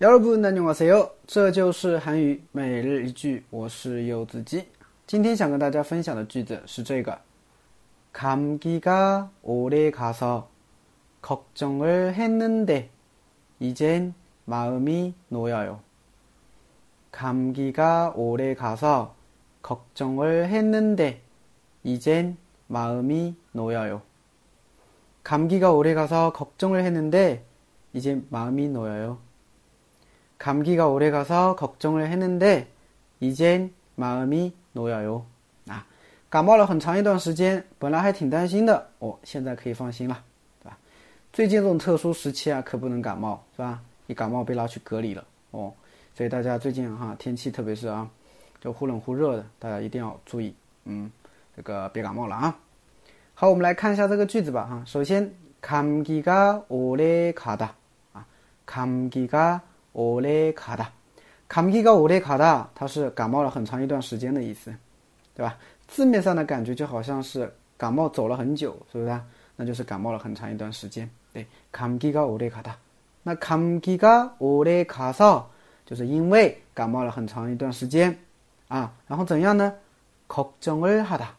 여러분 안녕하세요. 这就是韩语每日一句，我是柚子鸡。今天想跟大家分享的句子是这个：감기가오래가서걱정을했는데이젠마음이놓여요감기가오래가서걱정을했는데이젠마음이놓여요감기가오래가서걱정을했는데이젠마음이놓여요 감기가오래가서걱정을했는데이젠마음이놓여요啊，感冒了很长一段时间，本来还挺担心的，哦，现在可以放心了，对吧？最近这种特殊时期啊，可不能感冒，是吧？一感冒被拉去隔离了，哦，所以大家最近哈天气特别是啊，就忽冷忽热的，大家一定要注意，嗯，这个别感冒了啊。好，我们来看一下这个句子吧，哈。首先，감기가오래가다啊，감기가 오래가 다， 감기가오래가 다， 它是感冒了很长一段时间的意思，对吧？字面上的感觉就好像是感冒走了很久，是不是？那就是感冒了很长一段时间。对，감기가오래가 다。 那감기가오래가 서， 就是因为感冒了很长一段时间啊，然后怎样呢？걱정을하 다，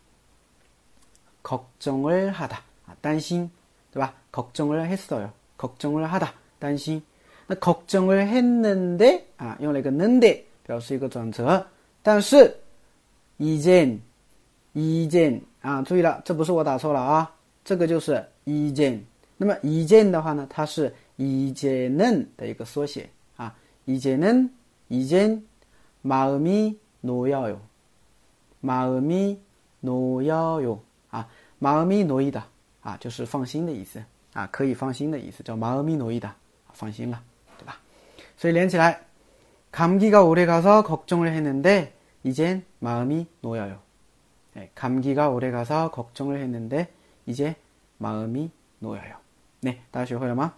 걱정을하 다， 啊，担心，对吧？걱정을했어 요， 걱정을하 다， 担心。 那걱정을했는 데， 啊，用了一个는데表示一个转折，但是이젠이젠啊，注意了，这不是我打错了啊，这个就是이젠那么이젠的话呢，它是이제는的一个缩写啊，이제는이젠마음이놓여요마음이놓여요啊，마음이놓이다啊，就是放心的意思啊，可以放心的意思，叫마음이놓이다放心了。 所以 렌치라 감기가 오래 가서 걱정을 했는데 이젠 마음이 놓여요. 네, 감기가 오래 가서 걱정을 했는데 이제 마음이 놓여요. 네, 다시 회마.